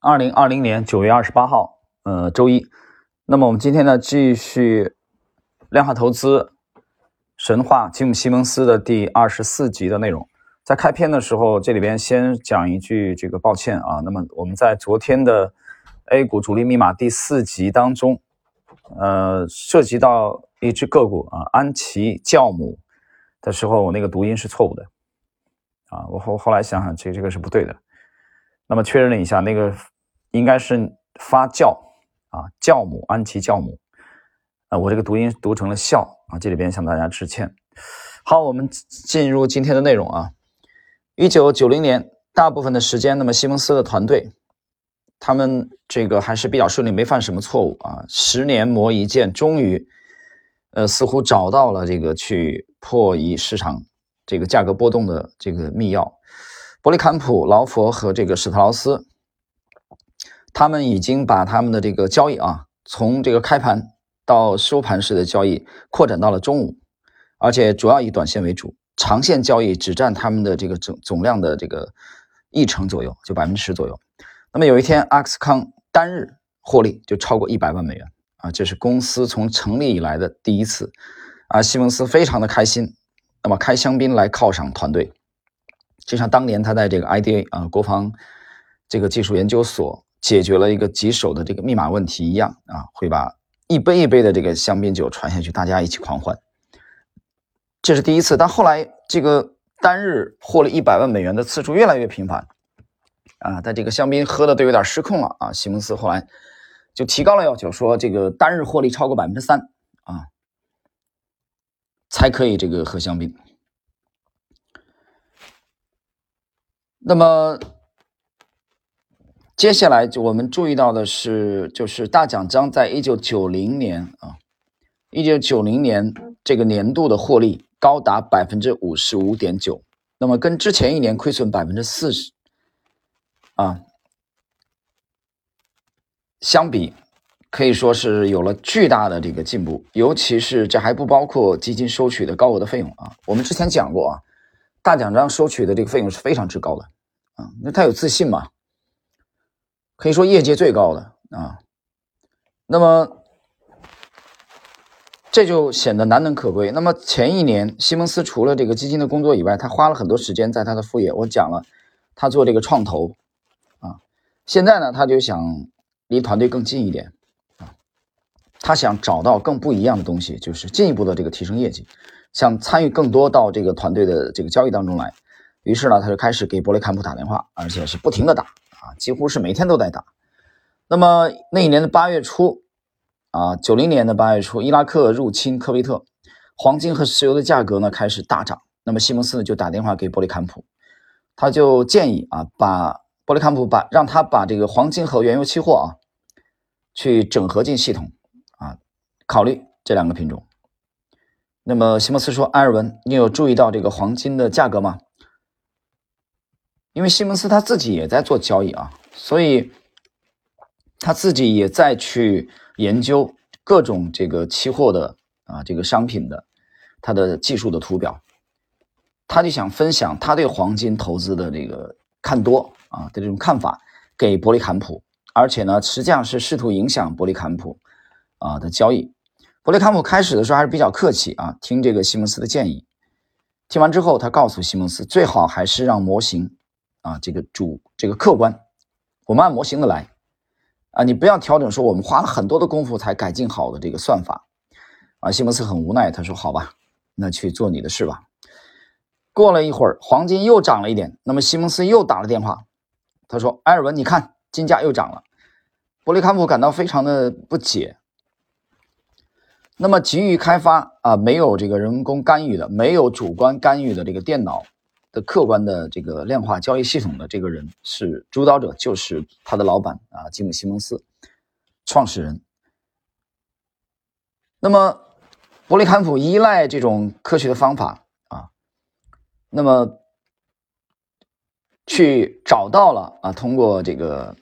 二零二零年九月二十八号，呃，周一。那么我们今天呢，继续量化投资神话吉姆·西蒙斯的第二十四集的内容。在开篇的时候，这里边先讲一句这个抱歉啊。那么我们在昨天的 A 股主力密码第四集当中，呃，涉及到一只个股啊，安琪酵母的时候，我那个读音是错误的啊。我后后来想想，这这个是不对的。那么确认了一下，那个。应该是发酵啊，酵母安琪酵母啊，我这个读音读成了酵啊，这里边向大家致歉。好，我们进入今天的内容啊。一九九零年大部分的时间，那么西蒙斯的团队，他们这个还是比较顺利，没犯什么错误啊。十年磨一剑，终于呃似乎找到了这个去破译市场这个价格波动的这个密钥。伯利坎普、劳佛和这个史特劳斯。他们已经把他们的这个交易啊，从这个开盘到收盘时的交易扩展到了中午，而且主要以短线为主，长线交易只占他们的这个总总量的这个一成左右，就百分之十左右。那么有一天，阿克斯康单日获利就超过一百万美元啊，这是公司从成立以来的第一次啊。西蒙斯非常的开心，那么开香槟来犒赏团队，就像当年他在这个 IDA 啊国防这个技术研究所。解决了一个棘手的这个密码问题一样啊，会把一杯一杯的这个香槟酒传下去，大家一起狂欢。这是第一次，但后来这个单日获了一百万美元的次数越来越频繁啊，但这个香槟喝的都有点失控了啊。西蒙斯后来就提高了要求，说这个单日获利超过百分之三啊，才可以这个喝香槟。那么。接下来就我们注意到的是，就是大奖章在一九九零年啊，一九九零年这个年度的获利高达百分之五十五点九，那么跟之前一年亏损百分之四十啊相比，可以说是有了巨大的这个进步，尤其是这还不包括基金收取的高额的费用啊。我们之前讲过啊，大奖章收取的这个费用是非常之高的啊，那他有自信嘛？可以说业界最高的啊，那么这就显得难能可贵。那么前一年，西蒙斯除了这个基金的工作以外，他花了很多时间在他的副业。我讲了，他做这个创投啊，现在呢，他就想离团队更近一点啊，他想找到更不一样的东西，就是进一步的这个提升业绩，想参与更多到这个团队的这个交易当中来。于是呢，他就开始给伯雷坎普打电话，而且是不停的打。啊，几乎是每天都在打。那么那一年的八月初，啊，九零年的八月初，伊拉克入侵科威特，黄金和石油的价格呢开始大涨。那么西蒙斯呢就打电话给伯利坎普，他就建议啊，把伯利坎普把让他把这个黄金和原油期货啊，去整合进系统啊，考虑这两个品种。那么西蒙斯说：“埃尔文，你有注意到这个黄金的价格吗？”因为西蒙斯他自己也在做交易啊，所以他自己也在去研究各种这个期货的啊这个商品的它的技术的图表，他就想分享他对黄金投资的这个看多啊的这种看法给伯利坎普，而且呢实际上是试图影响伯利坎普啊的交易。伯利坎普开始的时候还是比较客气啊，听这个西蒙斯的建议，听完之后他告诉西蒙斯，最好还是让模型。啊，这个主这个客观，我们按模型的来啊，你不要调整说我们花了很多的功夫才改进好的这个算法啊。西蒙斯很无奈，他说：“好吧，那去做你的事吧。”过了一会儿，黄金又涨了一点，那么西蒙斯又打了电话，他说：“埃尔文，你看金价又涨了。”伯利坎普感到非常的不解。那么急于开发啊，没有这个人工干预的，没有主观干预的这个电脑。的客观的这个量化交易系统的这个人是主导者，就是他的老板啊，吉姆·西蒙斯，创始人。那么，伯利坎普依赖这种科学的方法啊，那么去找到了啊，通过这个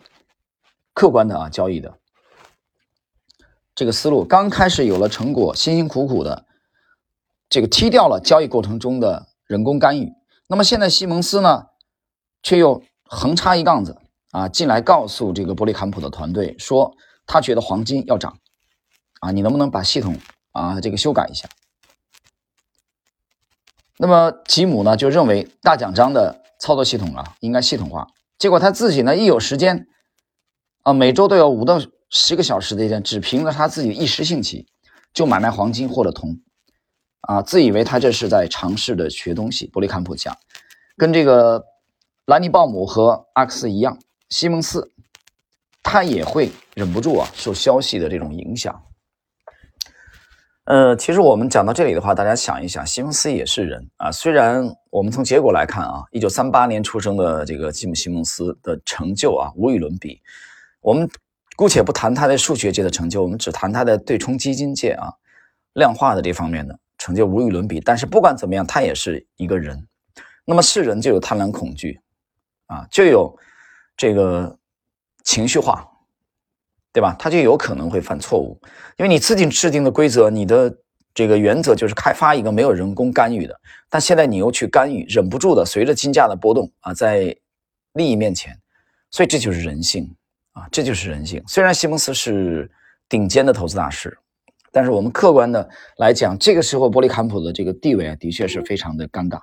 客观的啊交易的这个思路，刚开始有了成果，辛辛苦苦的这个踢掉了交易过程中的人工干预。那么现在西蒙斯呢，却又横插一杠子啊进来告诉这个伯利坎普的团队说，他觉得黄金要涨，啊，你能不能把系统啊这个修改一下？那么吉姆呢就认为大奖章的操作系统啊应该系统化，结果他自己呢一有时间，啊每周都有五到十个小时的一天，只凭着他自己一时兴起就买卖黄金或者铜，啊自以为他这是在尝试的学东西。伯利坎普讲，跟这个兰尼鲍姆和阿克斯一样，西蒙斯他也会忍不住啊受消息的这种影响。呃，其实我们讲到这里的话，大家想一想，西蒙斯也是人啊。虽然我们从结果来看啊，一九三八年出生的这个吉姆·西蒙斯的成就啊，无与伦比。我们姑且不谈他在数学界的成就，我们只谈他的对冲基金界啊，量化的这方面的成就无与伦比。但是不管怎么样，他也是一个人。那么是人就有贪婪、恐惧啊，就有这个情绪化。对吧？他就有可能会犯错误，因为你自己制定的规则，你的这个原则就是开发一个没有人工干预的。但现在你又去干预，忍不住的，随着金价的波动啊，在利益面前，所以这就是人性啊，这就是人性。虽然西蒙斯是顶尖的投资大师，但是我们客观的来讲，这个时候伯利坎普的这个地位啊，的确是非常的尴尬。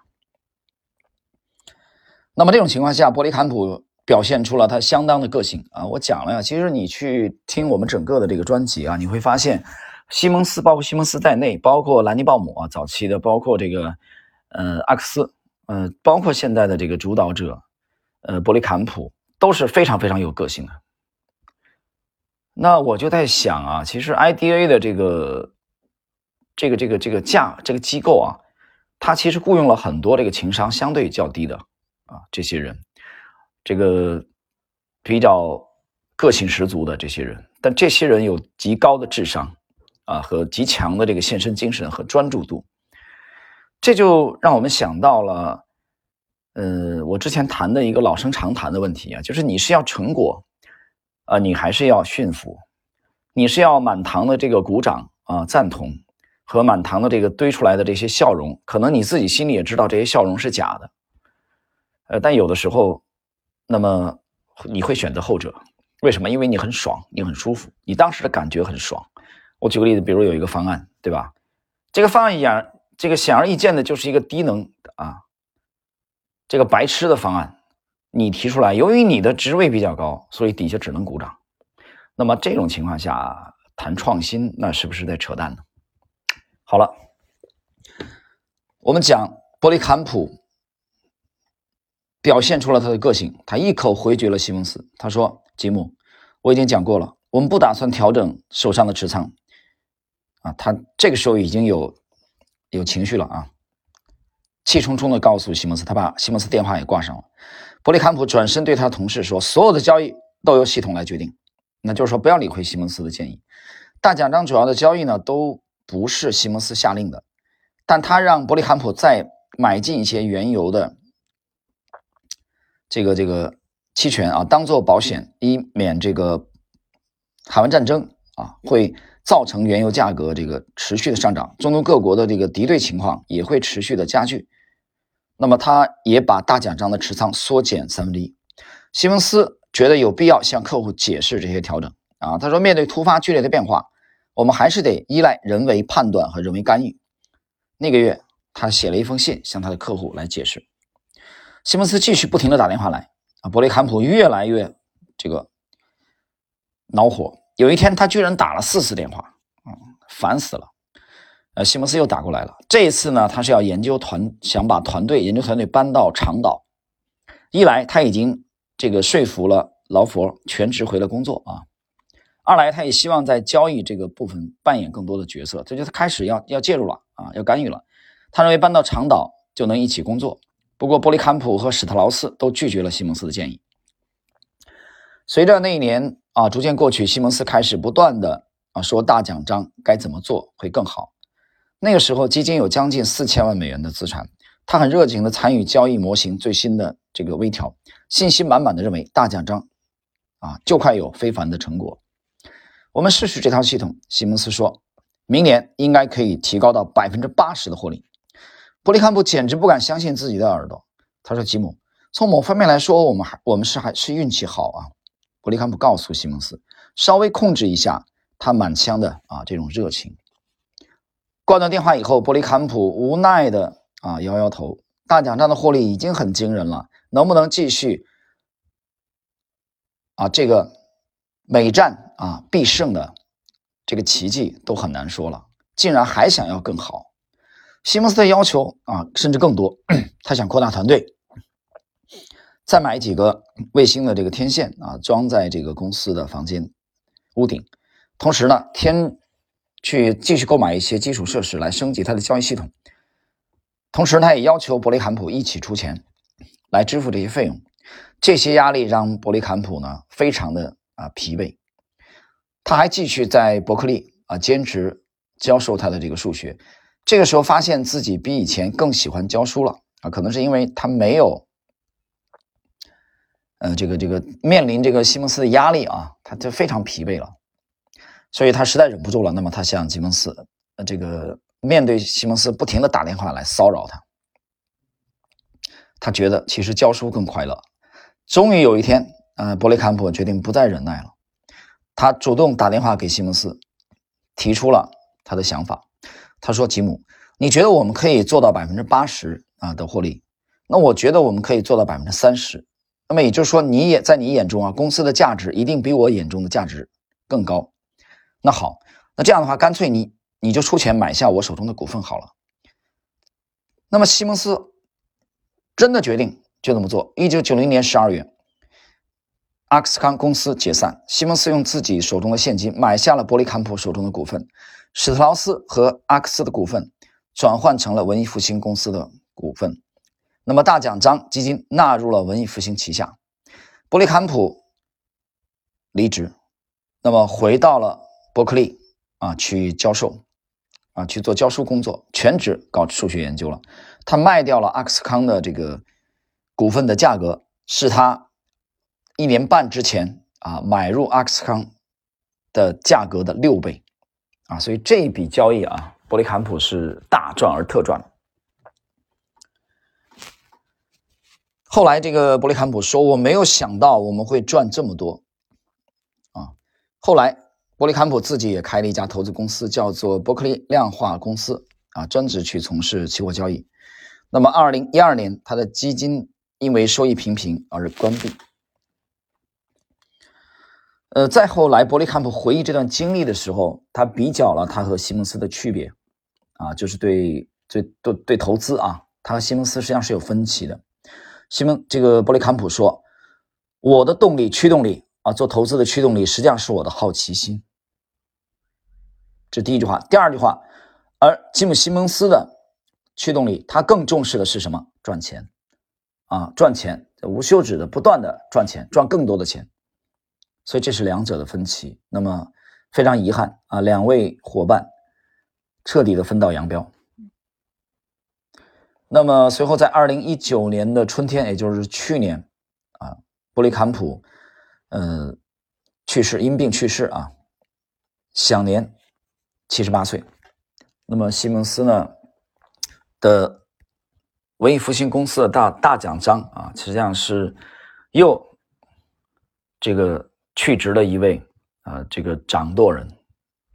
那么这种情况下，伯利坎普。表现出了他相当的个性啊！我讲了呀，其实你去听我们整个的这个专辑啊，你会发现，西蒙斯包括西蒙斯在内，包括兰尼鲍姆啊，早期的，包括这个呃阿克斯，呃，包括现在的这个主导者，呃伯利坎普都是非常非常有个性的。那我就在想啊，其实 IDA 的这个这个这个这个价这个机构啊，它其实雇佣了很多这个情商相对较低的啊这些人。这个比较个性十足的这些人，但这些人有极高的智商啊和极强的这个献身精神和专注度，这就让我们想到了，呃，我之前谈的一个老生常谈的问题啊，就是你是要成果啊，你还是要驯服，你是要满堂的这个鼓掌啊赞同和满堂的这个堆出来的这些笑容，可能你自己心里也知道这些笑容是假的，呃，但有的时候。那么你会选择后者，为什么？因为你很爽，你很舒服，你当时的感觉很爽。我举个例子，比如有一个方案，对吧？这个方案显这个显而易见的就是一个低能啊，这个白痴的方案，你提出来，由于你的职位比较高，所以底下只能鼓掌。那么这种情况下谈创新，那是不是在扯淡呢？好了，我们讲伯利坎普。表现出了他的个性，他一口回绝了西蒙斯。他说：“吉姆，我已经讲过了，我们不打算调整手上的持仓。”啊，他这个时候已经有有情绪了啊，气冲冲的告诉西蒙斯，他把西蒙斯电话也挂上了。伯利坎普转身对他同事说：“所有的交易都由系统来决定。”那就是说，不要理会西蒙斯的建议。大奖章主要的交易呢，都不是西蒙斯下令的，但他让伯利坎普再买进一些原油的。这个这个期权啊，当做保险，以免这个海湾战争啊会造成原油价格这个持续的上涨，中东各国的这个敌对情况也会持续的加剧。那么，他也把大奖章的持仓缩减三分之一。西蒙斯觉得有必要向客户解释这些调整啊。他说，面对突发剧烈的变化，我们还是得依赖人为判断和人为干预。那个月，他写了一封信向他的客户来解释。西蒙斯继续不停的打电话来啊，伯雷坎普越来越这个恼火。有一天，他居然打了四次电话，嗯，烦死了。西蒙斯又打过来了。这一次呢，他是要研究团，想把团队研究团队搬到长岛。一来他已经这个说服了劳佛全职回来工作啊；二来他也希望在交易这个部分扮演更多的角色，这就他开始要要介入了啊，要干预了。他认为搬到长岛就能一起工作。不过，波利坎普和史特劳斯都拒绝了西蒙斯的建议。随着那一年啊逐渐过去，西蒙斯开始不断的啊说大奖章该怎么做会更好。那个时候，基金有将近四千万美元的资产，他很热情的参与交易模型最新的这个微调，信心满满的认为大奖章啊就快有非凡的成果。我们试试这套系统，西蒙斯说，明年应该可以提高到百分之八十的获利。伯利坎普简直不敢相信自己的耳朵。他说：“吉姆，从某方面来说，我们还我们是还是运气好啊。伯利坎普告诉西蒙斯，稍微控制一下他满腔的啊这种热情。挂断电话以后，伯利坎普无奈的啊摇摇头。大奖章的获利已经很惊人了，能不能继续啊这个每战啊必胜的这个奇迹都很难说了。竟然还想要更好，西蒙斯的要求啊甚至更多，他想扩大团队。再买几个卫星的这个天线啊，装在这个公司的房间屋顶，同时呢，天去继续购买一些基础设施来升级它的交易系统。同时，他也要求伯利坎普一起出钱来支付这些费用。这些压力让伯利坎普呢非常的啊疲惫。他还继续在伯克利啊兼职教授他的这个数学。这个时候发现自己比以前更喜欢教书了啊，可能是因为他没有。呃，这个这个面临这个西蒙斯的压力啊，他就非常疲惫了，所以他实在忍不住了。那么他向西蒙斯，呃，这个面对西蒙斯不停的打电话来骚扰他，他觉得其实教书更快乐。终于有一天，呃，伯雷坎普决定不再忍耐了，他主动打电话给西蒙斯，提出了他的想法。他说：“吉姆，你觉得我们可以做到百分之八十啊的获利？那我觉得我们可以做到百分之三十。”那么也就是说，你也在你眼中啊，公司的价值一定比我眼中的价值更高。那好，那这样的话，干脆你你就出钱买下我手中的股份好了。那么西蒙斯真的决定就这么做。一九九零年十二月，阿克斯康公司解散，西蒙斯用自己手中的现金买下了伯利坎普手中的股份，史特劳斯和阿克斯的股份转换成了文艺复兴公司的股份。那么大奖章基金纳入了文艺复兴旗下，伯利坎普离职，那么回到了伯克利啊去教授，啊去做教书工作，全职搞数学研究了。他卖掉了阿克斯康的这个股份的价格，是他一年半之前啊买入阿克斯康的价格的六倍，啊，所以这一笔交易啊，伯利坎普是大赚而特赚。后来，这个伯利坎普说：“我没有想到我们会赚这么多，啊！”后来，伯利坎普自己也开了一家投资公司，叫做伯克利量化公司，啊，专职去从事期货交易。那么，二零一二年，他的基金因为收益平平而关闭。呃，再后来，伯利坎普回忆这段经历的时候，他比较了他和西蒙斯的区别，啊，就是对对对对投资啊，他和西蒙斯实际上是有分歧的。西蒙这个伯利坎普说：“我的动力、驱动力啊，做投资的驱动力，实际上是我的好奇心。”这第一句话。第二句话，而吉姆·西蒙斯的驱动力，他更重视的是什么？赚钱啊，赚钱，无休止的、不断的赚钱，赚更多的钱。所以这是两者的分歧。那么非常遗憾啊，两位伙伴彻底的分道扬镳。那么随后，在二零一九年的春天，也就是去年，啊，伯利坎普，嗯，去世，因病去世啊，享年七十八岁。那么西蒙斯呢的文艺复兴公司的大大奖章啊，实际上是又这个去职的一位啊，这个掌舵人。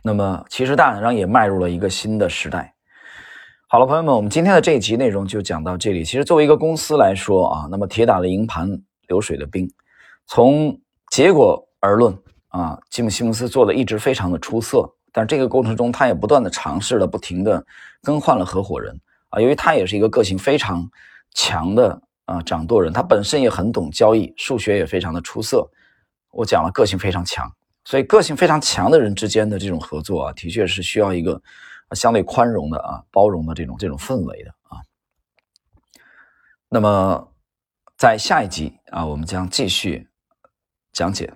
那么其实大奖章也迈入了一个新的时代。好了，朋友们，我们今天的这一集内容就讲到这里。其实作为一个公司来说啊，那么铁打的营盘流水的兵，从结果而论啊，吉姆·西蒙斯做的一直非常的出色。但这个过程中，他也不断的尝试了，不停的更换了合伙人啊，因为他也是一个个性非常强的啊掌舵人，他本身也很懂交易，数学也非常的出色。我讲了，个性非常强，所以个性非常强的人之间的这种合作啊，的确是需要一个。相对宽容的啊，包容的这种这种氛围的啊。那么，在下一集啊，我们将继续讲解